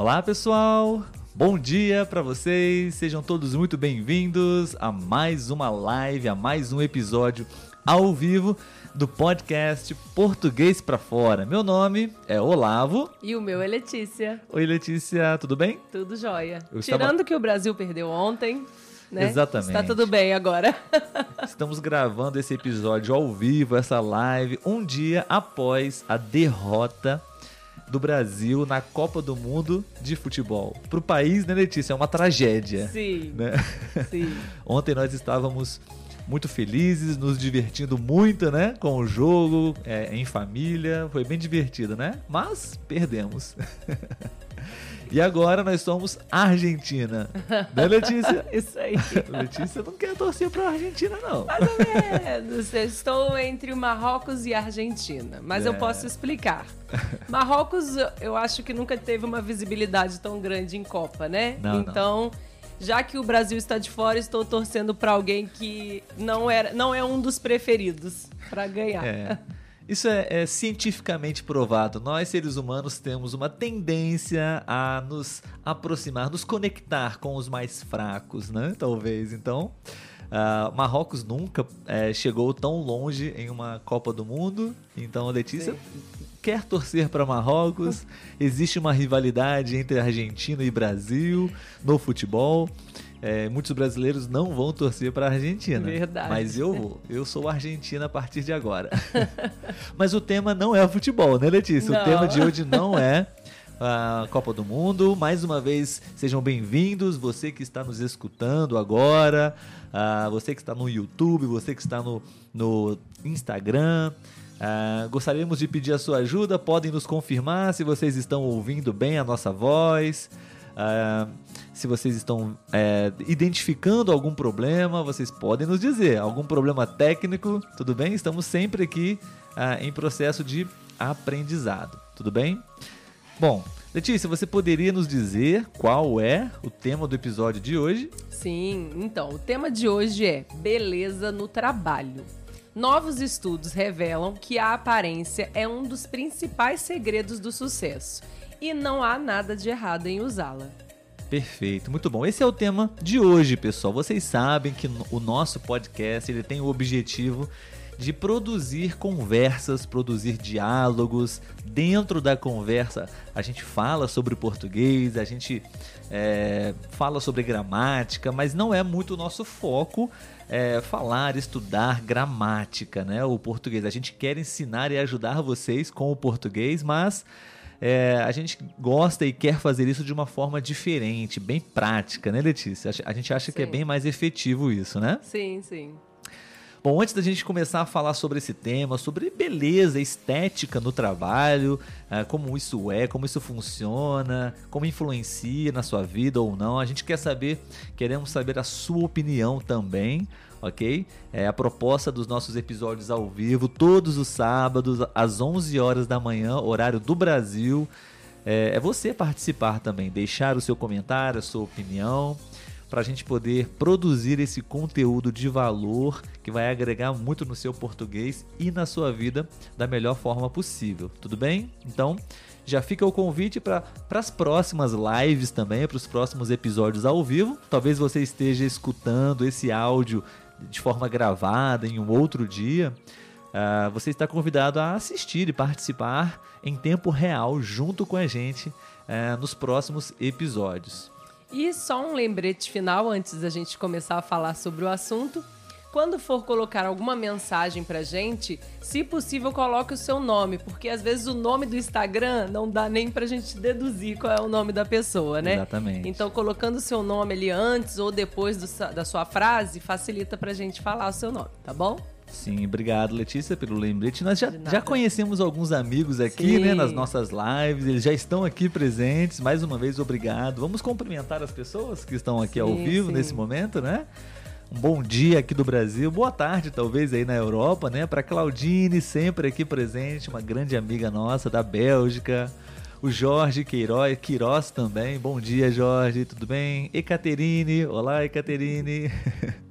Olá, pessoal. Bom dia para vocês. Sejam todos muito bem-vindos a mais uma live, a mais um episódio ao vivo do podcast Português para Fora. Meu nome é Olavo. E o meu é Letícia. Oi, Letícia, tudo bem? Tudo jóia. Eu Tirando estava... que o Brasil perdeu ontem, né? Exatamente. Está tudo bem agora. Estamos gravando esse episódio ao vivo, essa live, um dia após a derrota do Brasil na Copa do Mundo de futebol. Para o país, né, Letícia? É uma tragédia. Sim. Né? Sim. Ontem nós estávamos muito felizes, nos divertindo muito, né? Com o jogo, é, em família. Foi bem divertido, né? Mas perdemos. E agora nós somos Argentina. Né, Letícia? Isso aí. Letícia não quer torcer para a Argentina, não. Mais ou menos. Eu estou entre o Marrocos e a Argentina. Mas é. eu posso explicar. Marrocos, eu acho que nunca teve uma visibilidade tão grande em Copa, né? Não, então. Não já que o Brasil está de fora, estou torcendo para alguém que não, era, não é um dos preferidos para ganhar. É. Isso é, é, cientificamente provado. Nós, seres humanos, temos uma tendência a nos aproximar, nos conectar com os mais fracos, né? Talvez. Então, uh, Marrocos nunca é, chegou tão longe em uma Copa do Mundo. Então, Letícia Sim. quer torcer para Marrocos. Existe uma rivalidade entre Argentina e Brasil no futebol. É, muitos brasileiros não vão torcer para a Argentina. Verdade. Mas eu vou. Eu sou Argentina a partir de agora. mas o tema não é o futebol, né, Letícia? Não. O tema de hoje não é a Copa do Mundo. Mais uma vez, sejam bem-vindos. Você que está nos escutando agora, uh, você que está no YouTube, você que está no, no Instagram. Uh, gostaríamos de pedir a sua ajuda. Podem nos confirmar se vocês estão ouvindo bem a nossa voz. Uh, se vocês estão é, identificando algum problema, vocês podem nos dizer. Algum problema técnico, tudo bem? Estamos sempre aqui uh, em processo de aprendizado, tudo bem? Bom, Letícia, você poderia nos dizer qual é o tema do episódio de hoje? Sim, então, o tema de hoje é beleza no trabalho. Novos estudos revelam que a aparência é um dos principais segredos do sucesso e não há nada de errado em usá-la. Perfeito, muito bom. Esse é o tema de hoje, pessoal. Vocês sabem que o nosso podcast ele tem o objetivo de produzir conversas, produzir diálogos. Dentro da conversa, a gente fala sobre português, a gente é, fala sobre gramática, mas não é muito o nosso foco é, falar, estudar gramática, né? O português. A gente quer ensinar e ajudar vocês com o português, mas é, a gente gosta e quer fazer isso de uma forma diferente, bem prática, né, Letícia? A gente acha sim. que é bem mais efetivo isso, né? Sim, sim. Bom, antes da gente começar a falar sobre esse tema, sobre beleza, estética no trabalho, é, como isso é, como isso funciona, como influencia na sua vida ou não, a gente quer saber, queremos saber a sua opinião também ok? É a proposta dos nossos episódios ao vivo, todos os sábados, às 11 horas da manhã, horário do Brasil. É, é você participar também, deixar o seu comentário, a sua opinião, para a gente poder produzir esse conteúdo de valor que vai agregar muito no seu português e na sua vida da melhor forma possível. Tudo bem? Então, já fica o convite para as próximas lives também, para os próximos episódios ao vivo. Talvez você esteja escutando esse áudio de forma gravada em um outro dia, uh, você está convidado a assistir e participar em tempo real junto com a gente uh, nos próximos episódios. E só um lembrete final antes da gente começar a falar sobre o assunto. Quando for colocar alguma mensagem pra gente, se possível, coloque o seu nome, porque às vezes o nome do Instagram não dá nem pra gente deduzir qual é o nome da pessoa, né? Exatamente. Então, colocando o seu nome ali antes ou depois do, da sua frase, facilita pra gente falar o seu nome, tá bom? Sim, obrigado, Letícia, pelo lembrete. Nós já, já conhecemos alguns amigos aqui, Sim. né, nas nossas lives, eles já estão aqui presentes. Mais uma vez, obrigado. Vamos cumprimentar as pessoas que estão aqui sim, ao vivo sim. nesse momento, né? Um bom dia aqui do Brasil, boa tarde talvez aí na Europa, né? Para Claudine, sempre aqui presente, uma grande amiga nossa da Bélgica. O Jorge Queiroz, Queiroz também. Bom dia, Jorge, tudo bem? Ecaterine, olá, Ecaterine.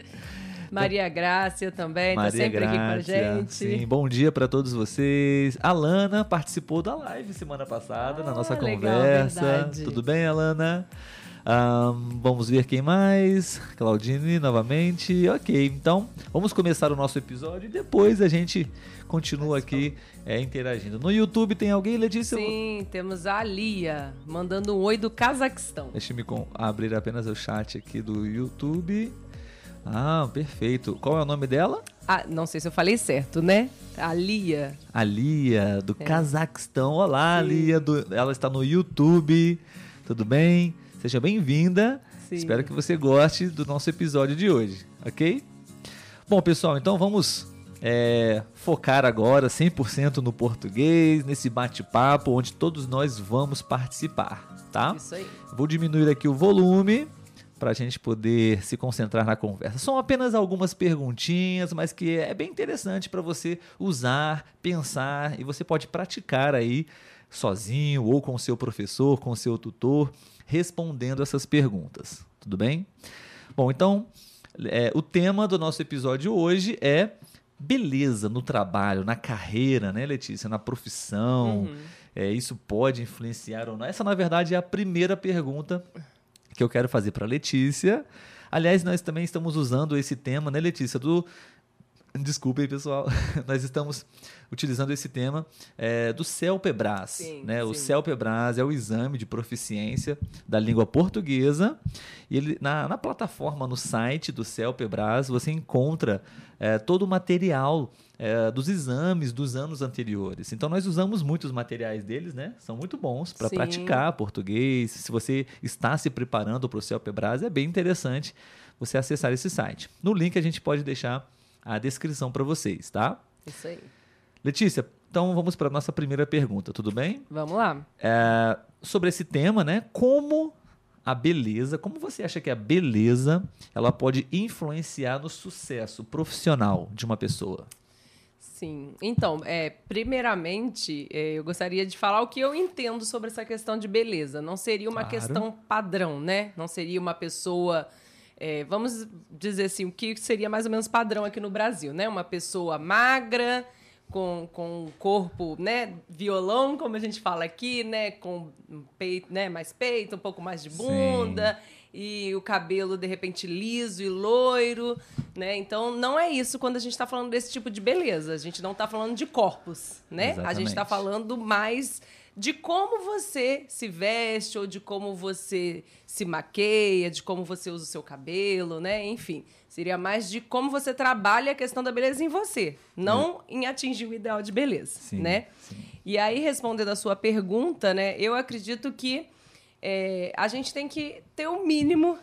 Maria Grácia também, Maria tá sempre Grácia, aqui com a gente. Sim, bom dia para todos vocês. Alana participou da live semana passada, ah, na nossa conversa. Legal, Tudo bem, Alana? Um, vamos ver quem mais. Claudine novamente. Ok, então vamos começar o nosso episódio e depois a gente continua aqui é, interagindo. No YouTube tem alguém, Letícia? Sim, temos a Lia mandando um oi do Cazaquistão. Deixa-me abrir apenas o chat aqui do YouTube. Ah, perfeito. Qual é o nome dela? Ah, não sei se eu falei certo, né? A Lia. A Lia, do é. Cazaquistão. Olá, Sim. Lia. Do... Ela está no YouTube. Tudo bem? Seja bem-vinda. Espero que você goste do nosso episódio de hoje, ok? Bom, pessoal, então vamos é, focar agora 100% no português, nesse bate-papo onde todos nós vamos participar, tá? Isso aí. Vou diminuir aqui o volume para a gente poder se concentrar na conversa. São apenas algumas perguntinhas, mas que é bem interessante para você usar, pensar e você pode praticar aí sozinho ou com o seu professor, com o seu tutor respondendo essas perguntas. Tudo bem? Bom, então, é, o tema do nosso episódio hoje é beleza no trabalho, na carreira, né, Letícia? Na profissão. Uhum. É, isso pode influenciar ou não? Essa, na verdade, é a primeira pergunta que eu quero fazer para Letícia. Aliás, nós também estamos usando esse tema, né, Letícia, do Desculpa aí, pessoal. Nós estamos utilizando esse tema é, do CELPEBRAS. Sim, né? Sim. O CELPEBRAS é o exame de proficiência da língua portuguesa. E ele, na, na plataforma, no site do CELPEBRAS, você encontra é, todo o material é, dos exames dos anos anteriores. Então, nós usamos muitos materiais deles, né? São muito bons para praticar português. Se você está se preparando para o CELPEBRAS, é bem interessante você acessar esse site. No link a gente pode deixar a descrição para vocês, tá? Isso aí. Letícia, então vamos para a nossa primeira pergunta, tudo bem? Vamos lá. É, sobre esse tema, né? Como a beleza, como você acha que a beleza ela pode influenciar no sucesso profissional de uma pessoa? Sim. Então, é, primeiramente, é, eu gostaria de falar o que eu entendo sobre essa questão de beleza. Não seria uma claro. questão padrão, né? Não seria uma pessoa é, vamos dizer assim, o que seria mais ou menos padrão aqui no Brasil, né? Uma pessoa magra, com, com um corpo, né, violão, como a gente fala aqui, né, com peito, né, mais peito, um pouco mais de bunda. Sim. E o cabelo, de repente, liso e loiro, né? Então, não é isso quando a gente está falando desse tipo de beleza. A gente não está falando de corpos, né? Exatamente. A gente está falando mais de como você se veste ou de como você se maqueia, de como você usa o seu cabelo, né? Enfim, seria mais de como você trabalha a questão da beleza em você, não é. em atingir o ideal de beleza, sim, né? Sim. E aí, respondendo a sua pergunta, né? Eu acredito que é, a gente tem que ter o mínimo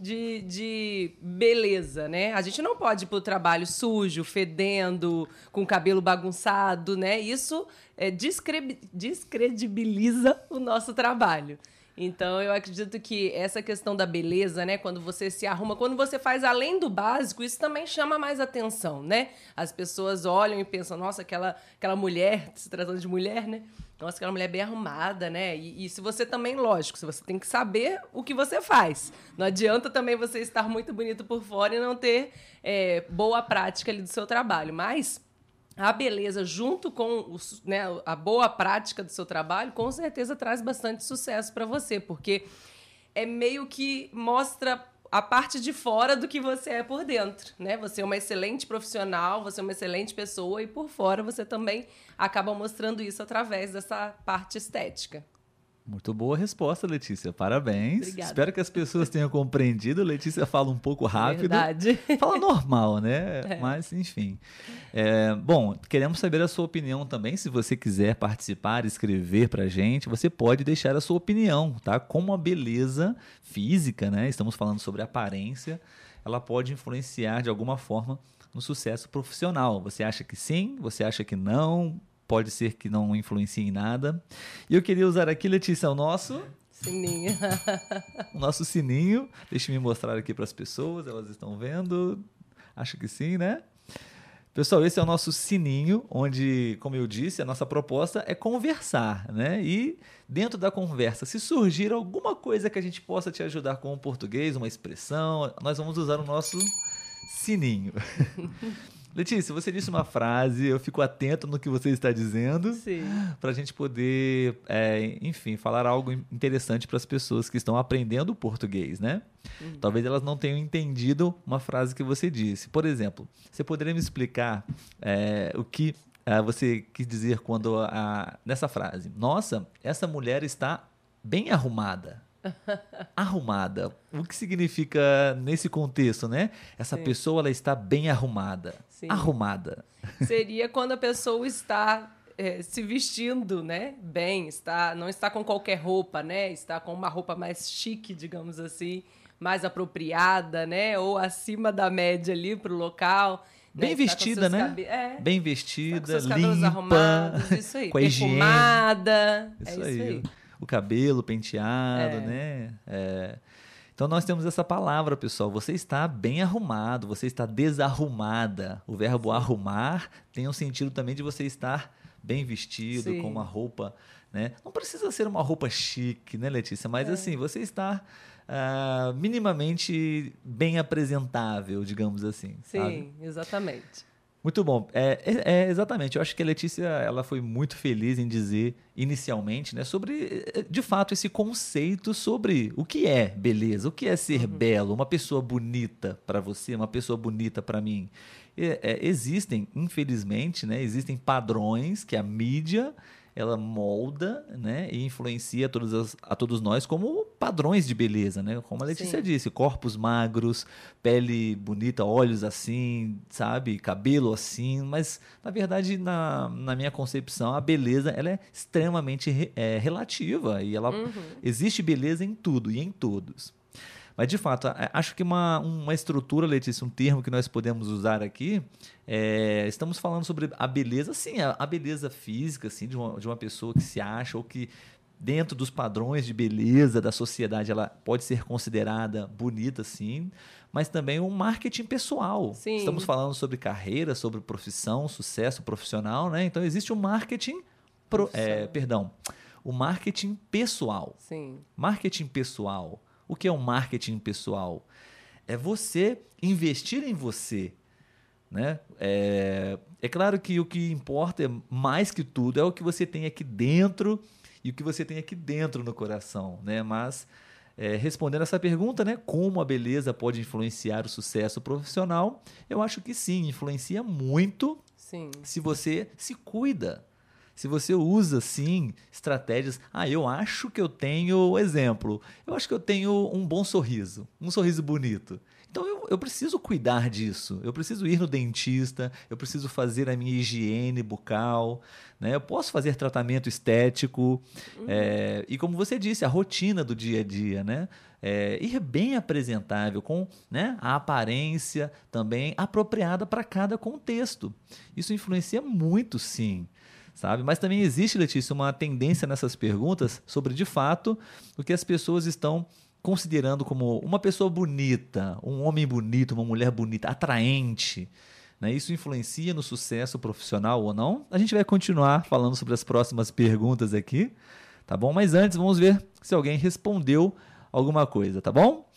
de, de beleza, né? A gente não pode ir pro trabalho sujo, fedendo, com cabelo bagunçado, né? Isso é, descre descredibiliza o nosso trabalho. Então, eu acredito que essa questão da beleza, né? Quando você se arruma, quando você faz além do básico, isso também chama mais atenção, né? As pessoas olham e pensam, nossa, aquela, aquela mulher, se tratando de mulher, né? Nossa, aquela mulher bem arrumada, né? E, e, se você também, lógico, se você tem que saber o que você faz. Não adianta também você estar muito bonito por fora e não ter é, boa prática ali do seu trabalho. Mas a beleza, junto com né, a boa prática do seu trabalho, com certeza traz bastante sucesso para você, porque é meio que mostra a parte de fora do que você é por dentro, né? Você é uma excelente profissional, você é uma excelente pessoa e por fora você também acaba mostrando isso através dessa parte estética. Muito boa resposta, Letícia. Parabéns. Obrigada. Espero que as pessoas tenham compreendido. Letícia fala um pouco rápido. Verdade. Fala normal, né? É. Mas, enfim. É, bom, queremos saber a sua opinião também. Se você quiser participar, escrever pra gente, você pode deixar a sua opinião, tá? Como a beleza física, né? Estamos falando sobre aparência, ela pode influenciar de alguma forma no sucesso profissional. Você acha que sim? Você acha que não? Pode ser que não influencie em nada. E eu queria usar aqui, Letícia, o nosso sininho. o nosso sininho. Deixa eu me mostrar aqui para as pessoas, elas estão vendo. Acho que sim, né? Pessoal, esse é o nosso sininho, onde, como eu disse, a nossa proposta é conversar, né? E dentro da conversa, se surgir alguma coisa que a gente possa te ajudar com o português, uma expressão, nós vamos usar o nosso sininho. Letícia, você disse uma frase, eu fico atento no que você está dizendo, para a gente poder, é, enfim, falar algo interessante para as pessoas que estão aprendendo português, né? Uhum. Talvez elas não tenham entendido uma frase que você disse. Por exemplo, você poderia me explicar é, o que é, você quis dizer quando a, nessa frase? Nossa, essa mulher está bem arrumada. Arrumada. O que significa nesse contexto, né? Essa Sim. pessoa ela está bem arrumada. Sim. Arrumada. Seria quando a pessoa está é, se vestindo, né? Bem, está, não está com qualquer roupa, né? Está com uma roupa mais chique, digamos assim, mais apropriada, né? Ou acima da média ali para o local. Bem né? vestida, né? Cabe... É. Bem vestida, limpa, arrumados, isso aí. com a higiene. Perfumada. Isso, é isso aí. aí o cabelo penteado, é. né? É. Então nós temos essa palavra, pessoal. Você está bem arrumado, você está desarrumada. O verbo arrumar tem um sentido também de você estar bem vestido, Sim. com uma roupa, né? Não precisa ser uma roupa chique, né, Letícia? Mas é. assim, você está uh, minimamente bem apresentável, digamos assim. Sim, sabe? exatamente. Muito bom. É, é, é, exatamente. Eu acho que a Letícia ela foi muito feliz em dizer inicialmente, né, sobre de fato esse conceito sobre o que é beleza, o que é ser uhum. belo, uma pessoa bonita para você, uma pessoa bonita para mim. É, existem, infelizmente, né, existem padrões que a mídia ela molda né, e influencia todas as, a todos nós como padrões de beleza, né? Como a Letícia Sim. disse, corpos magros, pele bonita, olhos assim, sabe? Cabelo assim, mas na verdade, na, na minha concepção, a beleza ela é extremamente re, é, relativa e ela uhum. existe beleza em tudo e em todos. Mas, de fato, acho que uma, uma estrutura, Letícia, um termo que nós podemos usar aqui, é, estamos falando sobre a beleza, sim, a, a, beleza física, assim, de uma, de uma pessoa que se acha ou que dentro dos padrões de beleza da sociedade ela pode ser considerada bonita, sim, mas também um marketing pessoal. Sim. Estamos falando sobre carreira, sobre profissão, sucesso profissional, né? Então existe um marketing, pro, é, perdão, o marketing pessoal. Sim. Marketing pessoal o que é um marketing pessoal? É você investir em você. Né? É, é claro que o que importa é mais que tudo é o que você tem aqui dentro e o que você tem aqui dentro no coração. Né? Mas é, respondendo essa pergunta, né, como a beleza pode influenciar o sucesso profissional, eu acho que sim, influencia muito sim. se você se cuida. Se você usa, sim, estratégias. Ah, eu acho que eu tenho, exemplo, eu acho que eu tenho um bom sorriso, um sorriso bonito. Então eu, eu preciso cuidar disso. Eu preciso ir no dentista, eu preciso fazer a minha higiene bucal, né? Eu posso fazer tratamento estético. Uhum. É, e como você disse, a rotina do dia a dia, né? É, ir bem apresentável, com né, a aparência também apropriada para cada contexto. Isso influencia muito, sim sabe? Mas também existe, Letícia, uma tendência nessas perguntas sobre, de fato, o que as pessoas estão considerando como uma pessoa bonita, um homem bonito, uma mulher bonita, atraente. Né? Isso influencia no sucesso profissional ou não? A gente vai continuar falando sobre as próximas perguntas aqui, tá bom? Mas antes, vamos ver se alguém respondeu alguma coisa, tá bom?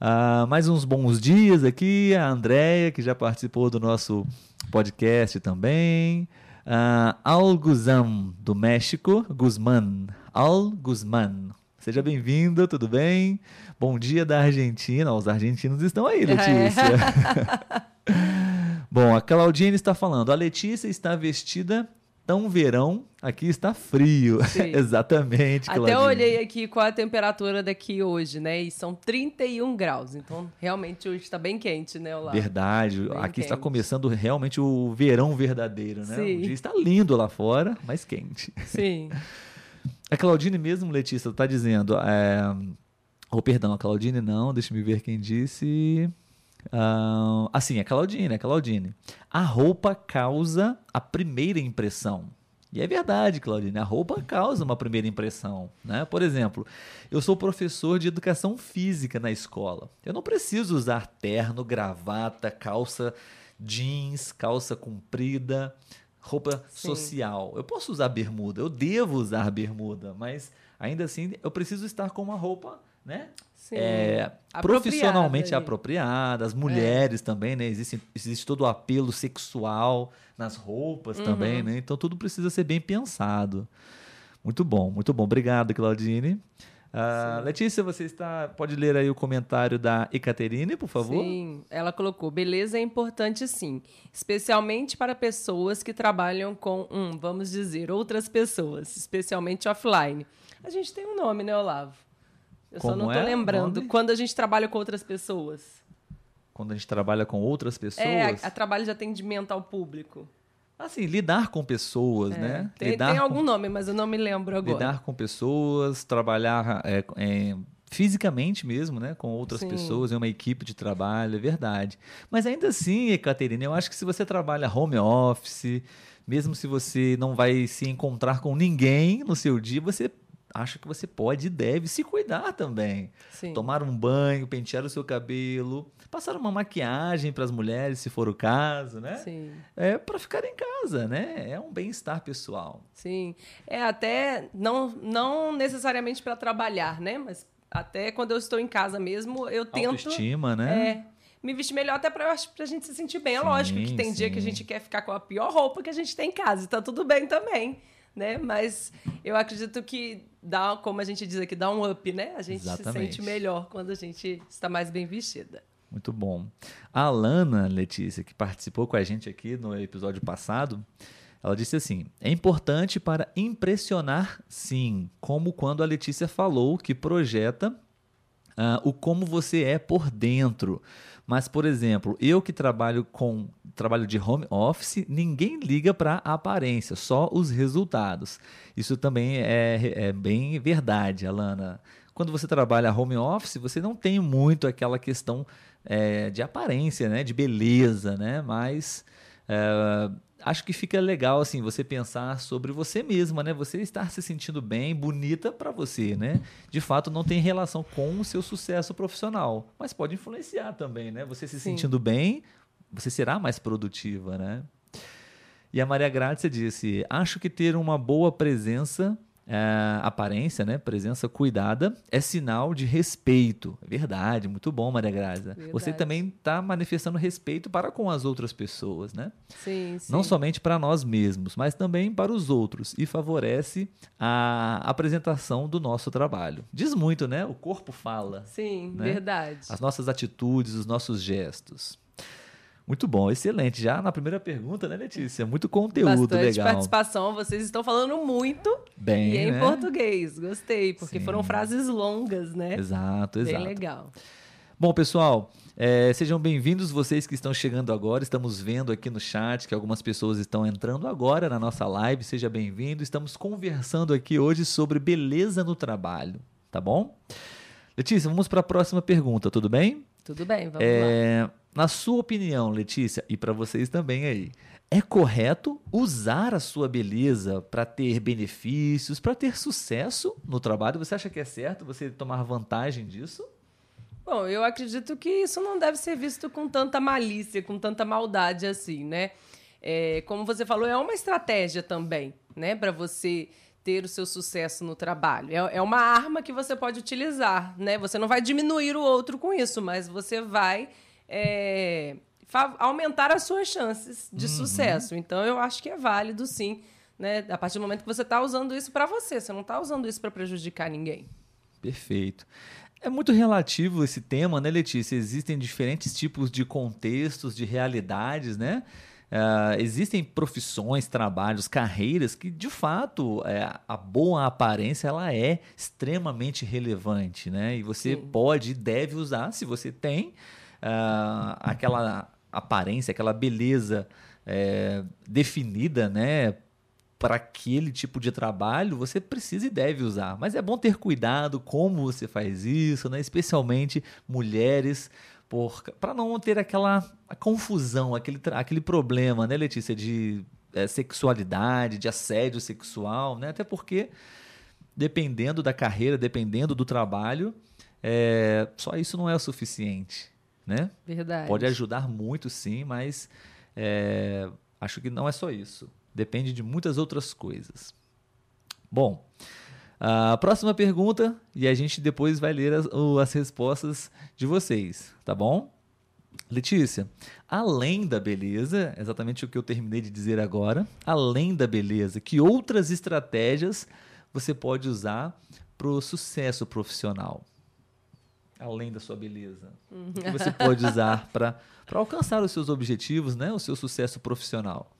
Uh, mais uns bons dias aqui, a Andréia, que já participou do nosso podcast também. Uh, Al Guzman, do México, Guzman. Al Guzman. Seja bem-vindo, tudo bem? Bom dia da Argentina. Os argentinos estão aí, Letícia. É. Bom, a Claudine está falando. A Letícia está vestida tão verão, aqui está frio. Exatamente, Até olhei aqui qual a temperatura daqui hoje, né? E são 31 graus. Então, realmente hoje está bem quente, né, Olá? Verdade. Bem aqui quente. está começando realmente o verão verdadeiro, né? Sim. O dia está lindo lá fora, mas quente. Sim. A Claudine mesmo, Letícia, está dizendo... É... Oh, perdão, a Claudine não, deixa eu ver quem disse... Uh, assim, é Claudine, é Claudine. A roupa causa a primeira impressão. E é verdade, Claudine, a roupa causa uma primeira impressão. Né? Por exemplo, eu sou professor de educação física na escola. Eu não preciso usar terno, gravata, calça jeans, calça comprida, roupa Sim. social. Eu posso usar bermuda, eu devo usar bermuda, mas ainda assim eu preciso estar com uma roupa né? Sim. É, profissionalmente ali. apropriada, as mulheres também, né? Existe, existe todo o apelo sexual nas roupas também, né? Então tudo precisa ser bem pensado. Muito bom, muito bom. Obrigado, Claudine. Ah, Letícia, você está. Pode ler aí o comentário da Ecaterine, por favor? Sim, ela colocou: beleza é importante sim, especialmente para pessoas que trabalham com, hum, vamos dizer, outras pessoas, especialmente offline. A gente tem um nome, né, Olavo? Eu só Como não tô é lembrando. nome? Quando a gente trabalha com outras pessoas. Quando a gente trabalha com outras pessoas. É, a, a trabalho de atendimento ao público. Assim, lidar com pessoas, É, né? Tem, lidar tem com- algum nome, mas eu não me lembro agora. lidar com pessoas, trabalhar é, é, fisicamente mesmo, né, com outras Sim. pessoas, em uma equipe de trabalho, é verdade. Mas ainda assim, Ekaterina, eu acho que se você trabalha home office, mesmo se você não vai se encontrar com ninguém no seu dia, você acha que você pode e deve se cuidar também. Sim. Tomar um banho, pentear o seu cabelo, passar uma maquiagem para as mulheres, se for o caso, né? Sim. É para ficar em casa, né? É um bem-estar pessoal. Sim. É até não, não necessariamente para trabalhar, né? Mas até quando eu estou em casa mesmo, eu tento Autoestima, né? é, me vestir melhor até para a gente se sentir bem. É Sim, lógico que tem dia que a sim. gente quer ficar com a pior roupa que a gente tem em casa, e tá tudo bem também, né? Mas eu acredito que dá, como a gente diz aqui, dá um up, né? A gente Exatamente. se sente melhor quando a gente está mais bem vestida. Muito bom. A Alana Letícia, que participou com a gente aqui no episódio passado, ela disse assim: é importante para impressionar, sim, como quando a Letícia falou que projeta ah, o como você é por dentro. Mas, por exemplo, eu que trabalho com trabalho de home office, ninguém liga para a aparência, só os resultados. Isso também é, é bem verdade, Alana. Quando você trabalha home office, você não tem muito aquela questão é, de aparência, né? de beleza, né? Mas é, acho que fica legal assim você pensar sobre você mesma, né? Você estar se sentindo bem, bonita para você, né? De fato não tem relação com o seu sucesso profissional, mas pode influenciar também, né? Você se Sim. sentindo bem, você será mais produtiva, né? E a Maria Grácia disse: Acho que ter uma boa presença, é, aparência, né? Presença cuidada, é sinal de respeito. É verdade, muito bom, Maria Grácia. Você também está manifestando respeito para com as outras pessoas, né? Sim, sim. Não somente para nós mesmos, mas também para os outros e favorece a apresentação do nosso trabalho. Diz muito, né? O corpo fala. Sim, né? verdade. As nossas atitudes, os nossos gestos. Muito bom, excelente. Já na primeira pergunta, né, Letícia? Muito conteúdo Bastante legal. participação. Vocês estão falando muito Bem, e em né? português. Gostei, porque Sim. foram frases longas, né? Exato, Bem exato. legal. Bom, pessoal, é, sejam bem-vindos vocês que estão chegando agora. Estamos vendo aqui no chat que algumas pessoas estão entrando agora na nossa live. Seja bem-vindo. Estamos conversando aqui hoje sobre beleza no trabalho, tá bom? Letícia, vamos para a próxima pergunta, tudo bem? Tudo bem, vamos lá. É, na sua opinião, Letícia, e para vocês também aí, é correto usar a sua beleza para ter benefícios, para ter sucesso no trabalho? Você acha que é certo você tomar vantagem disso? Bom, eu acredito que isso não deve ser visto com tanta malícia, com tanta maldade assim, né? É, como você falou, é uma estratégia também, né? Para você ter o seu sucesso no trabalho. É, é uma arma que você pode utilizar, né? Você não vai diminuir o outro com isso, mas você vai é, aumentar as suas chances de sucesso. Então, eu acho que é válido, sim, né? A partir do momento que você está usando isso para você, você não está usando isso para prejudicar ninguém. Perfeito. É muito relativo esse tema, né, Letícia? Existem diferentes tipos de contextos, de realidades, né? Ah, existem profissões, trabalhos, carreiras que, de fato, é, a boa aparência ela é extremamente relevante, né? E você Sim. pode e deve usar, se você tem ah, aquela aparência, aquela beleza é, definida, né? para aquele tipo de trabalho, você precisa e deve usar. Mas é bom ter cuidado como você faz isso, né? especialmente mulheres, para não ter aquela confusão, aquele, aquele problema, né, Letícia, de eh, sexualidade, de assédio sexual, né? Até porque, dependendo da carreira, dependendo do trabalho, eh, só isso não é o suficiente, né? Verdade. Pode ajudar muito, sim, mas é, acho que não é só isso. Depende de muitas outras coisas. Bom, A próxima pergunta, e a gente depois vai ler as, as respostas de vocês, tá bom? Letícia, além da beleza, exatamente o que eu terminei de dizer agora, além da beleza, que outras estratégias você pode usar para o sucesso profissional? Além da sua beleza. O que você pode usar para alcançar os seus objetivos, né? o seu sucesso profissional?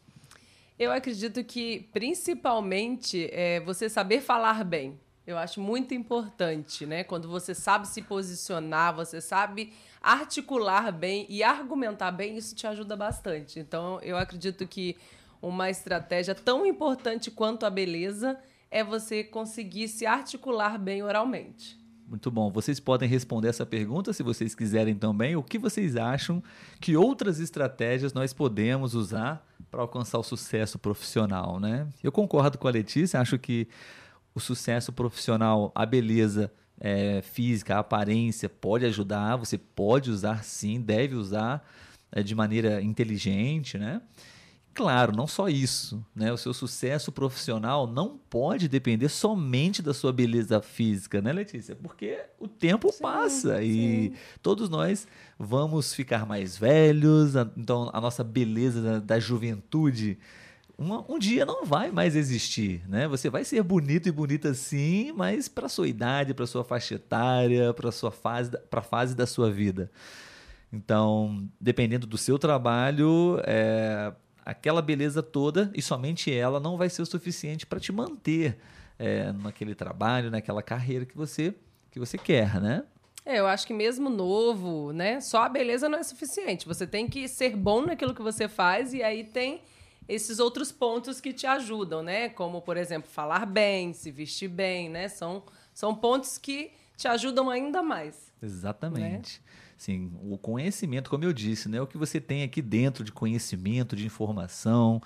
Eu acredito que, principalmente, é você saber falar bem. Eu acho muito importante, né? Quando você sabe se posicionar, você sabe articular bem e argumentar bem, isso te ajuda bastante. Então, eu acredito que uma estratégia tão importante quanto a beleza é você conseguir se articular bem oralmente. Muito bom. Vocês podem responder essa pergunta se vocês quiserem também. O que vocês acham que outras estratégias nós podemos usar para alcançar o sucesso profissional, né? Eu concordo com a Letícia, acho que o sucesso profissional, a beleza é, física, a aparência pode ajudar, você pode usar sim, deve usar é, de maneira inteligente, né? Claro, não só isso, né? O seu sucesso profissional não pode depender somente da sua beleza física, né, Letícia? Porque o tempo sim, passa sim. e todos nós vamos ficar mais velhos, então a nossa beleza da, da juventude um, um, dia não vai mais existir, né? Você vai ser bonito e bonita sim, mas para sua idade, para sua faixa etária, para sua fase, para fase da sua vida. Então, dependendo do seu trabalho, é, aquela beleza toda e somente ela não vai ser o suficiente para te manter é, naquele trabalho, naquela carreira que você que você quer, né? É, eu acho que mesmo novo, né? Só a beleza não é suficiente. Você tem que ser bom naquilo que você faz e aí tem esses outros pontos que te ajudam, né? Como, por exemplo, falar bem, se vestir bem, né? São, são pontos que te ajudam ainda mais. Exatamente. Né? Sim, o conhecimento, como eu disse, né? O que você tem aqui dentro de conhecimento, de informação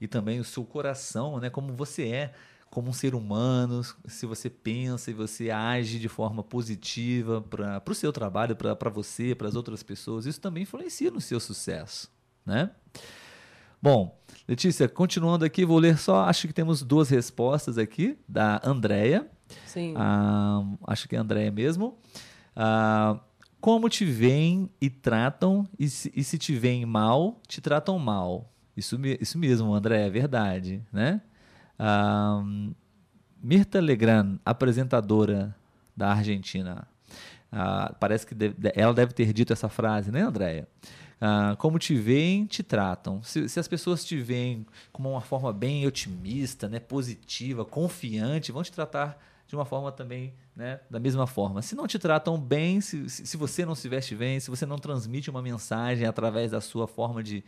e também o seu coração, né? Como você é como um ser humano, se você pensa e você age de forma positiva para o seu trabalho, para você, para as outras pessoas, isso também influencia no seu sucesso, né? Bom, Letícia, continuando aqui, vou ler só, acho que temos duas respostas aqui, da Andréia. Sim. Ah, acho que é a Andréia mesmo. Ah, como te veem e tratam, e se, e se te veem mal, te tratam mal. Isso, isso mesmo, André, é verdade, né? Mirta Legrand, apresentadora da Argentina, ah, parece que deve, ela deve ter dito essa frase, né, Andréia? Ah, como te veem, te tratam. Se, se, as pessoas te veem como uma forma bem otimista, né, positiva, confiante, vão te tratar de uma forma também, né, da mesma forma. Se não te tratam bem, se, se você não se veste bem, se você não transmite uma mensagem através da sua forma de,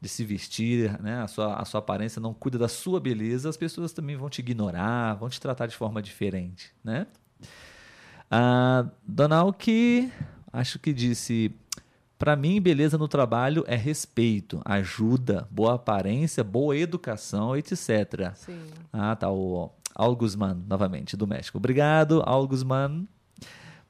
de se vestir, né, a, sua, a sua aparência, não cuida da sua beleza, as pessoas também vão te ignorar, vão te tratar de forma diferente. Né? A ah, Donald acho que disse para mim, beleza no trabalho é respeito, ajuda, boa aparência, boa educação, etc. Sim. Ah, tá. O Augusman, novamente, do México. Obrigado, Augusman.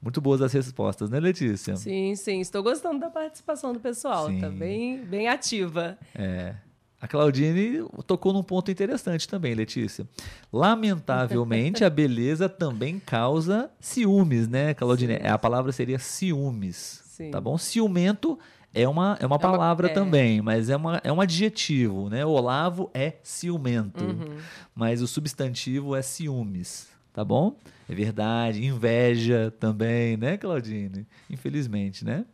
Muito boas as respostas, né, Letícia? Sim, sim. Estou gostando da participação do pessoal. Sim. Tá bem, bem ativa. É. A Claudine tocou num ponto interessante também, Letícia. Lamentavelmente, a beleza também causa ciúmes, né, Claudine? Sim. A palavra seria ciúmes. Sim. Tá bom? Ciumento é uma, é uma palavra é uma, é. também, mas é, uma, é um adjetivo, né? Olavo é ciumento, uhum. mas o substantivo é ciúmes, tá bom? É verdade. Inveja também, né, Claudine? Infelizmente, né?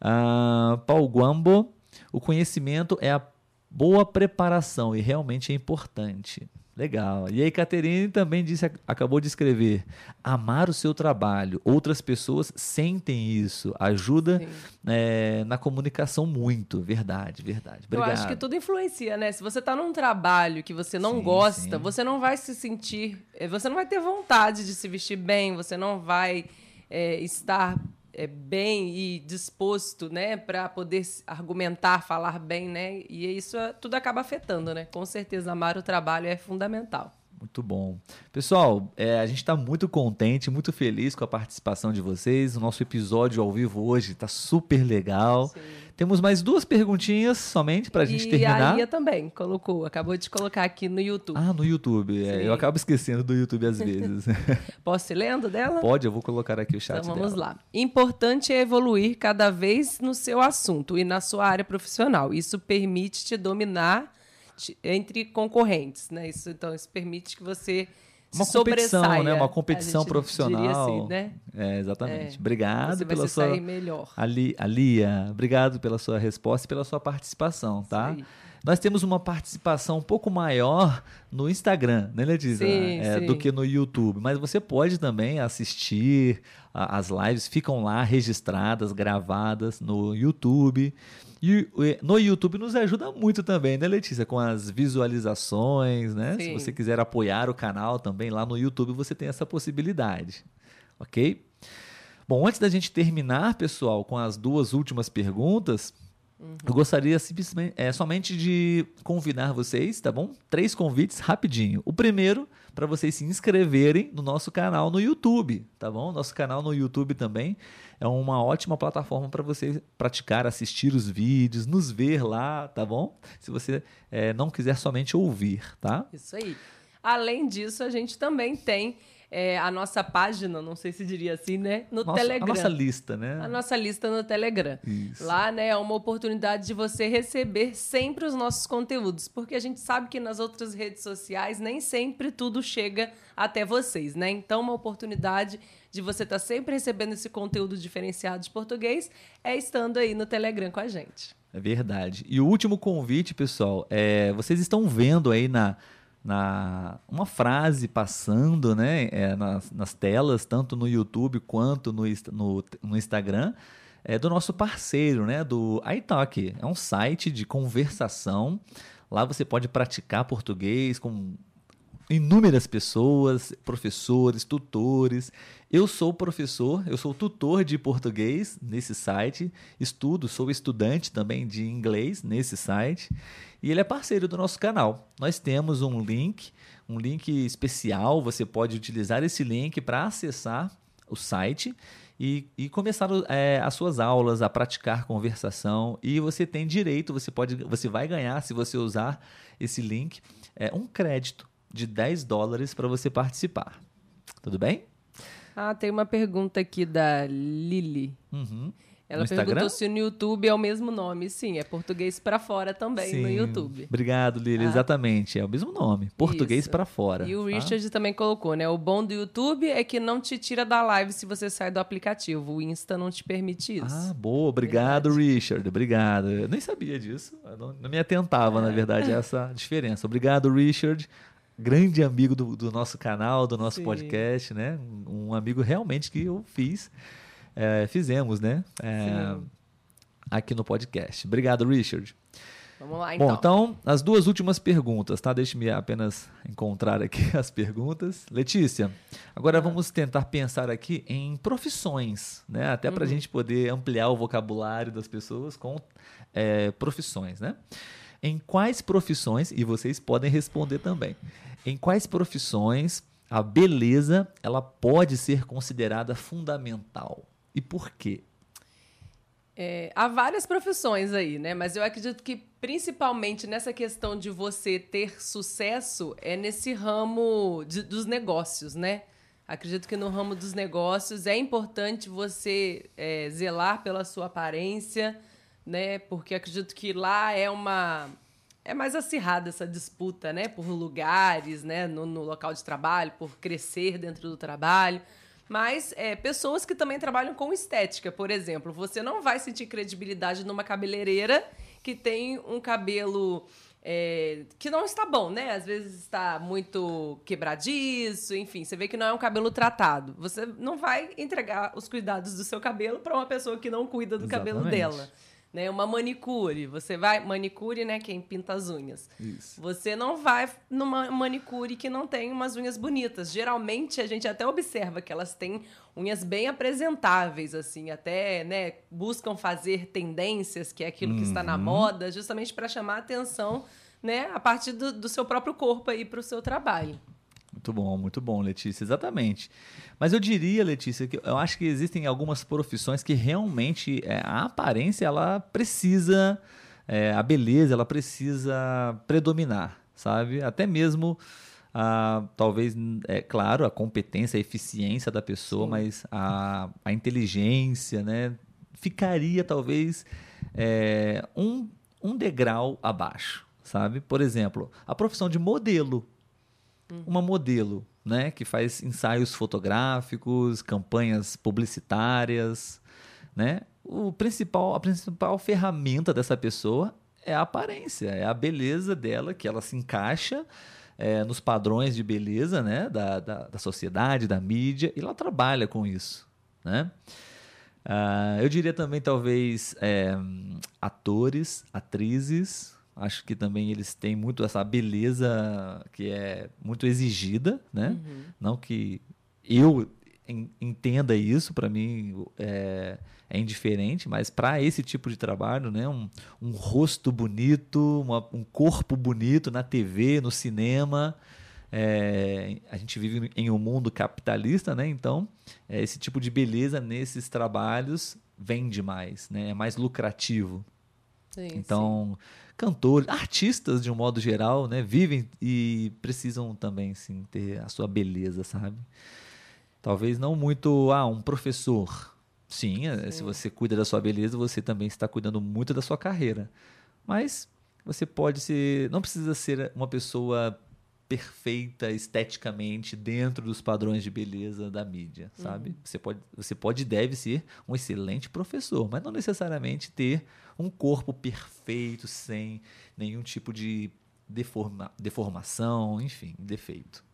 Ah, Paul Guambo, o conhecimento é a boa preparação e realmente é importante. Legal. E aí, Caterine também disse, acabou de escrever: amar o seu trabalho. Outras pessoas sentem isso. Ajuda é, na comunicação muito. Verdade, verdade. Obrigado. Eu acho que tudo influencia, né? Se você está num trabalho que você não sim, gosta, sim. você não vai se sentir. Eh, você não vai ter vontade de se vestir bem, você não vai é, estar é, bem e disposto, né, para poder argumentar, falar bem, né? E isso tudo acaba afetando, né? Com certeza amar o trabalho é fundamental. Muito bom. Pessoal, é, a gente está muito contente, muito feliz com a participação de vocês. O nosso episódio ao vivo hoje está super legal. Sim. Temos mais duas perguntinhas somente para a gente terminar. E a Lia também colocou, acabou de colocar aqui no YouTube. Ah, no YouTube. É, eu acabo esquecendo do YouTube às vezes. Posso ir lendo dela? Pode, eu vou colocar aqui o chat Então vamos dela. lá. Importante é evoluir cada vez no seu assunto e na sua área profissional. Isso permite te dominar entre concorrentes, né? Isso, então, isso permite que você uma competição, né? Uma competição profissional. Assim, né? É, exatamente. É, obrigado você pela vai sua melhor. Ali, Alia, obrigado pela sua resposta e pela sua participação, tá? Nós temos uma participação um pouco maior no Instagram, né, Letícia? Sim, é, sim. Do que no YouTube. Mas você pode também assistir as lives, ficam lá registradas, gravadas no YouTube. E no YouTube nos ajuda muito também, né, Letícia? Com as visualizações, né? Sim. Se você quiser apoiar o canal também, lá no YouTube você tem essa possibilidade. Ok? Bom, antes da gente terminar, pessoal, com as duas últimas perguntas, uhum. eu gostaria simplesmente, é, somente de convidar vocês, tá bom? Três convites rapidinho. O primeiro para vocês se inscreverem no nosso canal no YouTube, tá bom? Nosso canal no YouTube também é uma ótima plataforma para você praticar, assistir os vídeos, nos ver lá, tá bom? Se você é, não quiser somente ouvir, tá? Isso aí. Além disso, a gente também tem é, a nossa página, não sei se diria assim, né? No nossa, Telegram. A nossa lista, né? A nossa lista no Telegram. Isso. Lá, né, é uma oportunidade de você receber sempre os nossos conteúdos, porque a gente sabe que nas outras redes sociais nem sempre tudo chega até vocês, né? Então, uma oportunidade de você estar tá sempre recebendo esse conteúdo diferenciado de português é estando aí no Telegram com a gente. É verdade. E o último convite, pessoal, é vocês estão vendo aí na na uma frase passando né, é, nas, nas, telas, tanto no YouTube quanto no, no, no Instagram, é do nosso parceiro, né, do iTalk. É um site de conversação. Lá você pode praticar português com inúmeras pessoas, professores, tutores. Eu sou professor, eu sou tutor de português nesse site, estudo, sou estudante também de inglês nesse site e ele é parceiro do nosso canal. Nós temos um link, um link especial, você pode utilizar esse link para acessar o site e, e começar é, as suas aulas, a praticar conversação e você tem direito, você pode, você vai ganhar se você usar esse link, é, um crédito de 10 dólares para você participar. Tudo bem? Ah, tem uma pergunta aqui da Lili. Uhum. Ela no perguntou Instagram? se no YouTube é o mesmo nome. Sim, é português para fora também Sim. no YouTube. Obrigado, Lili. Ah. Exatamente, é o mesmo nome. Português para fora. E o tá? Richard também colocou, né? O bom do YouTube é que não te tira da live se você sai do aplicativo. O Insta não te permite isso. Ah, boa. Obrigado, verdade. Richard. Obrigado. Eu nem sabia disso. Eu não, não me atentava, é. na verdade, a essa diferença. Obrigado, Richard grande amigo do, do, nosso canal, do nosso Sim. podcast, né? Um amigo realmente que eu fiz, é, fizemos, né? É, aqui no podcast. Obrigado, Richard. Vamos lá, então. Bom, então, as duas últimas perguntas, tá? Deixe-me apenas encontrar aqui as perguntas. Letícia, agora ah. vamos tentar pensar aqui em profissões, né? Até para a uhum. gente poder ampliar o vocabulário das pessoas com é, profissões, né? Em quais profissões, e vocês podem responder também, em quais profissões a beleza ela pode ser considerada fundamental? E por quê? É, há várias profissões aí, né? Mas eu acredito que principalmente nessa questão de você ter sucesso é nesse ramo de, dos negócios, né? Acredito que no ramo dos negócios é importante você é, zelar pela sua aparência, né? Porque acredito que lá é uma é mais acirrada essa disputa, né? Por lugares, né? No, no local de trabalho, por crescer dentro do trabalho. Mas é, pessoas que também trabalham com estética, por exemplo, você não vai sentir credibilidade numa cabeleireira que tem um cabelo é, que não está bom, né? Às vezes está muito quebradiço, enfim, você vê que não é um cabelo tratado. Você não vai entregar os cuidados do seu cabelo para uma pessoa que não cuida do Exatamente. cabelo dela né? Uma manicure. Você vai. Manicure, né? Quem pinta as unhas. Isso. Você não vai numa manicure que não tem umas unhas bonitas. Geralmente a gente até observa que elas têm unhas bem apresentáveis, assim, até, né? Buscam fazer tendências, que é aquilo uhum. que está na uhum. moda, justamente para chamar a atenção, né? A partir do, do seu próprio corpo aí para o seu trabalho. Muito bom, muito bom, Letícia, exatamente. Mas eu diria, Letícia, que eu acho que existem algumas profissões que realmente é, a aparência ela precisa, é, a beleza ela precisa predominar, sabe? Até mesmo a, talvez, é claro, a competência, a eficiência da pessoa, Sim. mas a, a inteligência, né? Ficaria talvez é, um, um degrau abaixo, sabe? Por exemplo, a profissão de modelo. Uhum. Uma modelo, né? Que faz ensaios fotográficos, campanhas publicitárias, né? O principal, a principal ferramenta dessa pessoa é a aparência, é a beleza dela, que ela se encaixa é, nos padrões de beleza né, da, da, da, sociedade, da mídia, e ela trabalha com isso. Né? Uh, eu diria também, talvez, é, atores, atrizes. Acho que também eles têm muito essa beleza que é muito exigida, né? Uhum. Não que eu entenda isso, para mim é, é, indiferente, mas para esse tipo de trabalho, né, um, um rosto bonito, uma, um corpo bonito na TV, no cinema, é, a gente vive em um mundo capitalista, né? Então, é, esse tipo de beleza nesses trabalhos vende mais, né? É mais lucrativo. Sim, então, sim. Cantores, artistas de um modo geral, né? Vivem e precisam também, sim, ter a sua beleza, sabe? Talvez não muito, ah, um professor. Sim, é, Sim, se você cuida da sua beleza, você também está cuidando muito da sua carreira. Mas você pode ser, não precisa ser uma pessoa perfeita esteticamente dentro dos padrões de beleza da mídia, sabe? Uhum. Você pode, você pode e deve ser um excelente professor, mas não necessariamente ter um corpo perfeito sem nenhum tipo de deforma, deformação, enfim, defeito.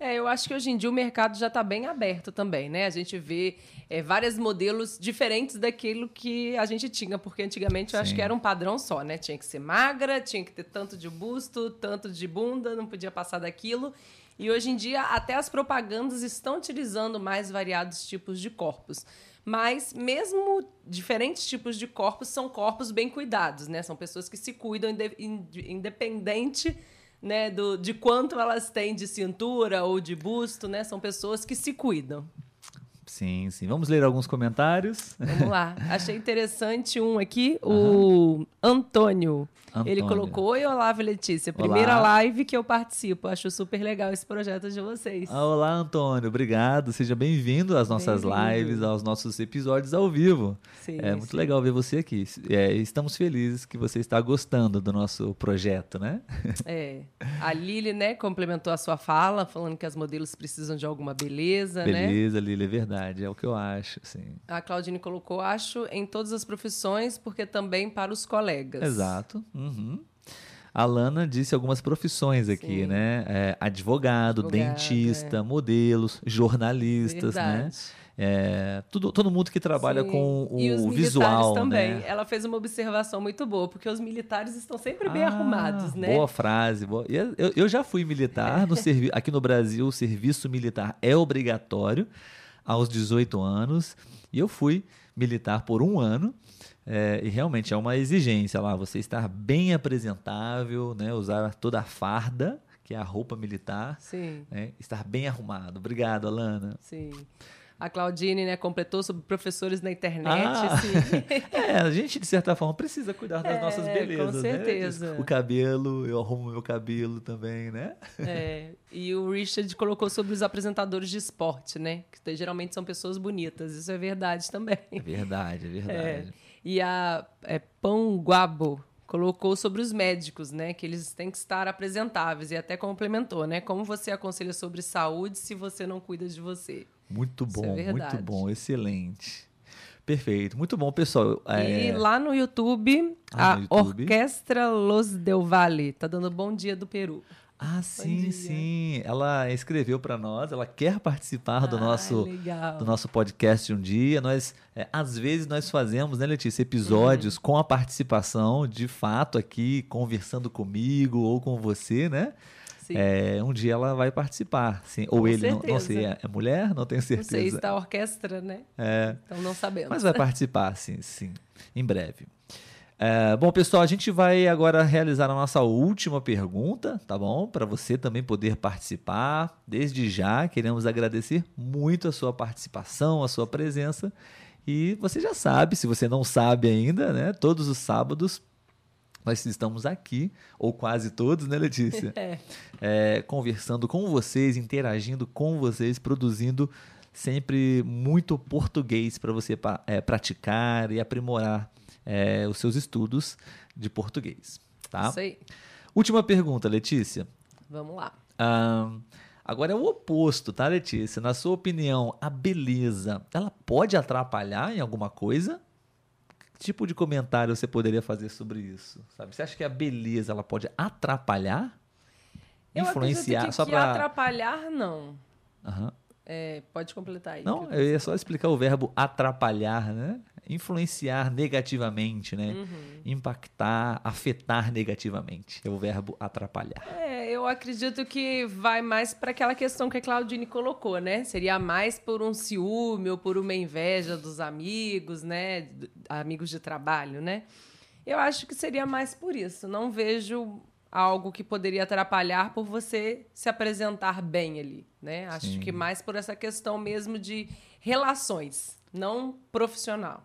É, eu acho que hoje em dia o mercado já está bem aberto também, né? A gente vê é, vários modelos diferentes daquilo que a gente tinha, porque antigamente eu Sim. acho que era um padrão só, né? Tinha que ser magra, tinha que ter tanto de busto, tanto de bunda, não podia passar daquilo. E hoje em dia até as propagandas estão utilizando mais variados tipos de corpos. Mas mesmo diferentes tipos de corpos são corpos bem cuidados, né? São pessoas que se cuidam independente né, do, de quanto elas têm de cintura ou de busto, né? São pessoas que se cuidam. Sim, sim. Vamos ler alguns comentários. Vamos lá. Achei interessante um aqui, uhum. o Antônio. Antônio. Ele colocou: Oi, Olavo e Letícia. Primeira olá. live que eu participo. Acho super legal esse projeto de vocês. Olá, Antônio. Obrigado. Seja bem-vindo às nossas bem lives, aos nossos episódios ao vivo. Sim, é muito sim. legal ver você aqui. É, estamos felizes que você está gostando do nosso projeto, né? É. A Lili, né, complementou a sua fala, falando que as modelos precisam de alguma beleza, beleza né? Beleza, Lili, é verdade. É o que eu acho, sim. A Claudine colocou: acho em todas as profissões, porque também para os colegas. Exato. Uhum. A Lana disse algumas profissões aqui, Sim. né? É, advogado, advogado, dentista, é. modelos, jornalistas, né? Verdade. né? É, tudo, todo mundo que trabalha Sim. com o e os visual. também. Né? Ela fez uma observação muito boa, porque os militares estão sempre bem ah, arrumados, né? Boa frase. Boa. Eu, eu já fui militar. No servi aqui no Brasil, o serviço militar é obrigatório aos 18 anos. E eu fui militar por um ano. É, e realmente é uma exigência lá, você estar bem apresentável, né, usar toda a farda, que é a roupa militar, né, estar bem arrumado. Obrigado, Alana. Sim. A Claudine, né, completou sobre professores na internet. Ah, assim. é, a gente, de certa forma, precisa cuidar das é, nossas belezas, com né? certeza. Né? O cabelo, eu arrumo meu cabelo também, né? É, e o Richard colocou sobre os apresentadores de esporte, né? Que geralmente são pessoas bonitas. Isso é verdade também. É verdade, é verdade. É. E a é, Pão Guabo colocou sobre os médicos, né? Que eles têm que estar apresentáveis. E até complementou, né? Como você aconselha sobre saúde se você não cuida de você? Muito é bom, é muito bom, excelente. Perfeito, muito bom, pessoal. É... E lá no YouTube, ah, a no YouTube. Orquestra Los Del Valle tá dando bom dia do Peru. Ah, sim, sim. Ela escreveu para nós, ela quer participar do, ah, nosso, do nosso podcast um dia. Nós, é, às vezes, nós fazemos, né, Letícia, episódios uhum. com a participação, de fato, aqui, conversando comigo ou com você, né? É, um dia ela vai participar. Sim. Ou Com ele, não, não, sei, é, é mulher? Não tenho certeza. Não sei, está a orquestra, né? É. Então não sabemos. Mas vai participar, sim, sim. Em breve. É, bom, pessoal, a gente vai agora realizar a nossa última pergunta, tá bom? Para você também poder participar. Desde já, queremos agradecer muito a sua participação, a sua presença. E você já sabe, se você não sabe ainda, né? Todos os sábados nós estamos aqui, ou quase todos, né, Letícia? É. É, conversando com vocês, interagindo com vocês, produzindo sempre muito português para você é, praticar e aprimorar é, os seus estudos de português. Tá? Isso aí. Última pergunta, Letícia. Vamos lá. Um, agora é o oposto, tá, Letícia? Na sua opinião, a beleza, ela pode atrapalhar em alguma coisa? Tipo de comentário você poderia fazer sobre isso? Sabe? Você acha que a beleza ela pode atrapalhar? Eu influenciar? Que, só para atrapalhar, não. Uhum. É, pode completar aí. Não, eu ia só explicar o verbo atrapalhar, né? Influenciar negativamente, né? Uhum. Impactar, afetar negativamente. É o verbo atrapalhar. É, eu acredito que vai mais para aquela questão que a Claudine colocou, né? Seria mais por um ciúme ou por uma inveja dos amigos, né? Amigos de trabalho, né? Eu acho que seria mais por isso. Não vejo algo que poderia atrapalhar por você se apresentar bem ali, né? Acho Sim. que mais por essa questão mesmo de relações, não profissional.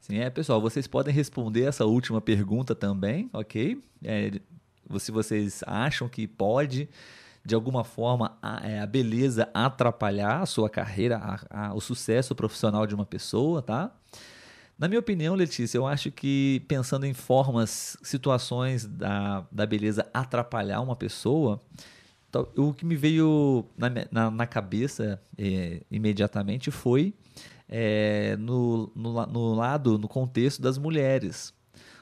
Sim, é, pessoal, vocês podem responder essa última pergunta também, ok? É, se vocês acham que pode, de alguma forma, a, é, a beleza atrapalhar a sua carreira, a, a, o sucesso profissional de uma pessoa, tá? Na minha opinião, Letícia, eu acho que pensando em formas, situações da, da beleza atrapalhar uma pessoa, o que me veio na, na, na cabeça é, imediatamente foi é, no, no, no, lado, no contexto das mulheres,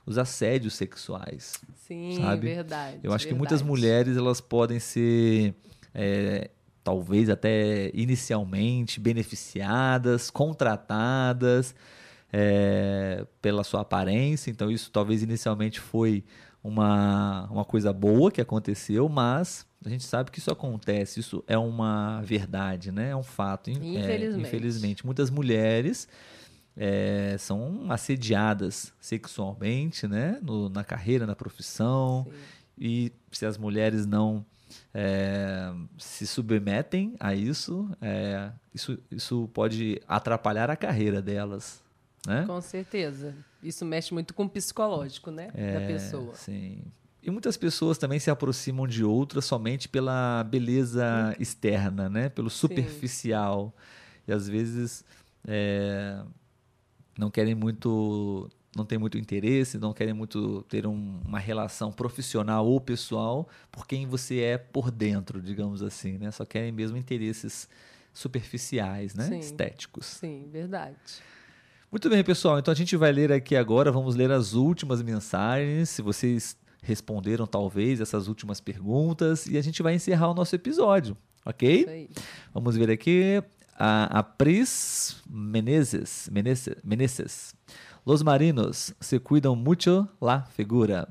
os assédios sexuais. Sim, sabe? verdade. Eu acho verdade. que muitas mulheres elas podem ser é, talvez até inicialmente beneficiadas, contratadas é, pela sua aparência. Então, isso talvez inicialmente foi uma, uma coisa boa que aconteceu, mas a gente sabe que isso acontece, isso é uma verdade, né? É um fato. Infelizmente. É, infelizmente. Muitas mulheres é, são assediadas sexualmente, né? No, na carreira, na profissão. Sim. E se as mulheres não é, se submetem a isso, é, isso, isso pode atrapalhar a carreira delas. Né? Com certeza. Isso mexe muito com o psicológico, né? É, da pessoa. Sim. E muitas pessoas também se aproximam de outras somente pela beleza externa, né? Pelo superficial. Sim. E às vezes é, não querem muito, não tem muito interesse, não querem muito ter um, uma relação profissional ou pessoal por quem você é por dentro, digamos assim, né? Só querem mesmo interesses superficiais, né? Sim. Estéticos. Sim, verdade. Muito bem, pessoal. Então a gente vai ler aqui agora, vamos ler as últimas mensagens. Se vocês responderam, talvez, essas últimas perguntas, e a gente vai encerrar o nosso episódio, ok? Isso aí. Vamos ver aqui. A, a Pris Menezes, Menezes, Menezes. Los marinos se cuidam mucho la figura.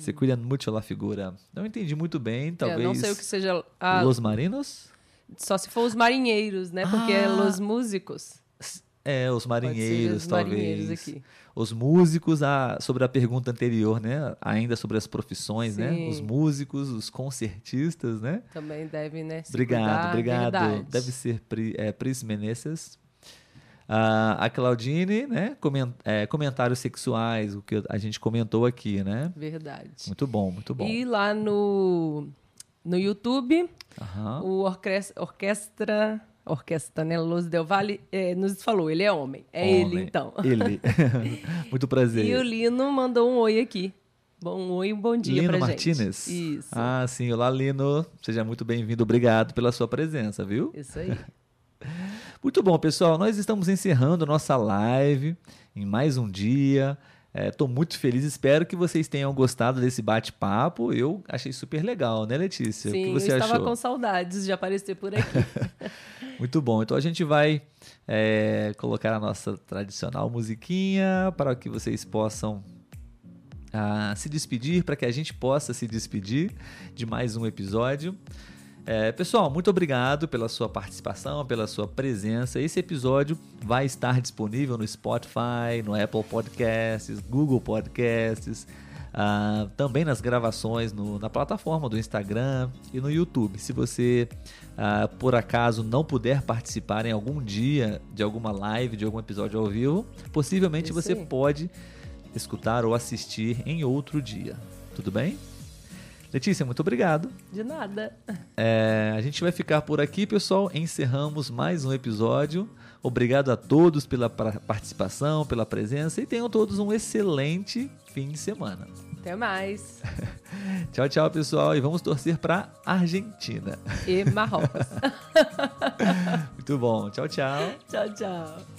Se cuidam mucho la figura. Não entendi muito bem, talvez. É, não sei o que seja. Ah, Los marinos? Só se for os marinheiros, né? Porque é Ah. los músicos. É, os marinheiros, os talvez. marinheiros aqui. Os músicos, a, sobre a pergunta anterior, né? Ainda sobre as profissões, né? Sim. Os músicos, os concertistas, né? Também devem, né? obrigado, cuidar, obrigado. verdade. Deve ser Pri, é, Pris Menezes. Ah, a Claudine, né? Comen- é, comentários sexuais, o que a gente comentou aqui, né? Verdade. Muito bom, muito bom. E lá no, no YouTube, Aham. o orques- orquestra. Orquestra, né? Luz Del Valle eh, nos falou, ele é homem. É ele, Homem. então. Ele. muito prazer. E o Lino mandou um oi aqui. Bom um oi um bom dia Lino pra Martinez. gente. Isso. Ah, sim. Olá, Lino. Seja muito bem-vindo. Obrigado pela sua presença, viu? Isso aí. Muito bom, pessoal. Nós estamos encerrando nossa live em mais um dia. Estou muito feliz. Espero que vocês tenham gostado desse bate-papo. Eu achei super legal, né, Letícia? Sim, o que você eu estava achou? com saudades de aparecer por aqui. Muito bom. Então a gente vai é, colocar a nossa tradicional musiquinha para que vocês possam ah, se despedir, para que a gente possa se despedir de mais um episódio. É, pessoal, muito obrigado pela sua participação, pela sua presença. Esse episódio vai estar disponível no Spotify, no Apple Podcasts, Google Podcasts, uh, também nas gravações no, na plataforma do Instagram e no YouTube. Se você, uh, por acaso, não puder participar em algum dia de alguma live, de algum episódio ao vivo, possivelmente Isso você aí. pode escutar ou assistir em outro dia. Tudo bem? Letícia, muito obrigado. De nada. É, a gente vai ficar por aqui, pessoal. Encerramos mais um episódio. Obrigado a todos pela participação, pela presença e tenham todos um excelente fim de semana. Até mais. tchau, tchau, pessoal. E vamos torcer para Argentina. E Marrocos. Muito bom. Tchau, tchau. Tchau, tchau.